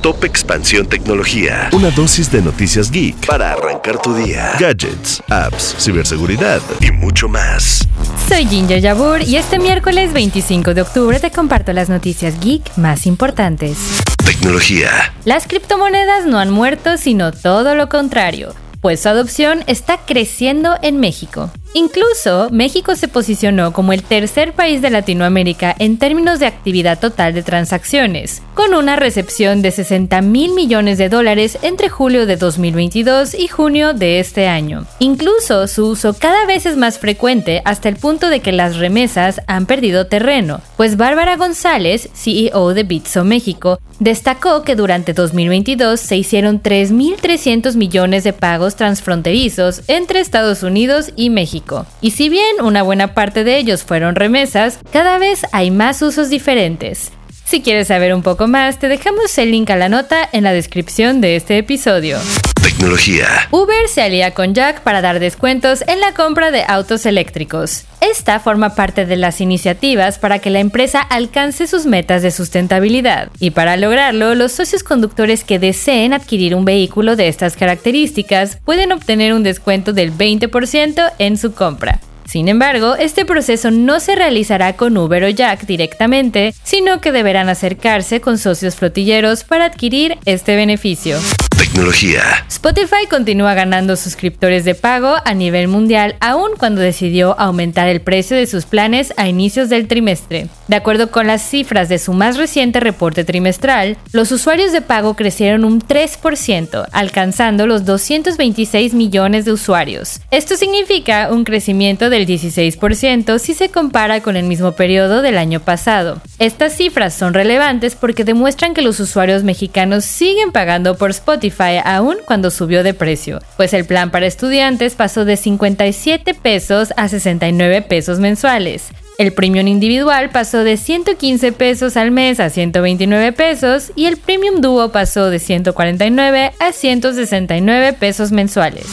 Top Expansión Tecnología. Una dosis de noticias geek para arrancar tu día. Gadgets, apps, ciberseguridad y mucho más. Soy Ginger Yabur y este miércoles 25 de octubre te comparto las noticias geek más importantes. Tecnología. Las criptomonedas no han muerto, sino todo lo contrario, pues su adopción está creciendo en México. Incluso México se posicionó como el tercer país de Latinoamérica en términos de actividad total de transacciones, con una recepción de 60 mil millones de dólares entre julio de 2022 y junio de este año. Incluso su uso cada vez es más frecuente hasta el punto de que las remesas han perdido terreno, pues Bárbara González, CEO de Bitso México, destacó que durante 2022 se hicieron 3.300 millones de pagos transfronterizos entre Estados Unidos y México. Y si bien una buena parte de ellos fueron remesas, cada vez hay más usos diferentes. Si quieres saber un poco más, te dejamos el link a la nota en la descripción de este episodio. Tecnología. Uber se alía con Jack para dar descuentos en la compra de autos eléctricos. Esta forma parte de las iniciativas para que la empresa alcance sus metas de sustentabilidad. Y para lograrlo, los socios conductores que deseen adquirir un vehículo de estas características pueden obtener un descuento del 20% en su compra. Sin embargo, este proceso no se realizará con Uber o Jack directamente, sino que deberán acercarse con socios flotilleros para adquirir este beneficio. Tecnología. Spotify continúa ganando suscriptores de pago a nivel mundial aun cuando decidió aumentar el precio de sus planes a inicios del trimestre. De acuerdo con las cifras de su más reciente reporte trimestral, los usuarios de pago crecieron un 3%, alcanzando los 226 millones de usuarios. Esto significa un crecimiento del 16% si se compara con el mismo periodo del año pasado. Estas cifras son relevantes porque demuestran que los usuarios mexicanos siguen pagando por Spotify aún cuando subió de precio, pues el plan para estudiantes pasó de 57 pesos a 69 pesos mensuales. El premium individual pasó de 115 pesos al mes a 129 pesos y el premium dúo pasó de 149 a 169 pesos mensuales.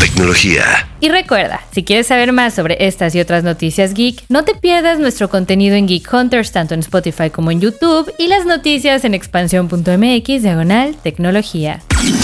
Tecnología. Y recuerda, si quieres saber más sobre estas y otras noticias geek, no te pierdas nuestro contenido en Geek Hunters tanto en Spotify como en YouTube y las noticias en expansión.mx diagonal tecnología.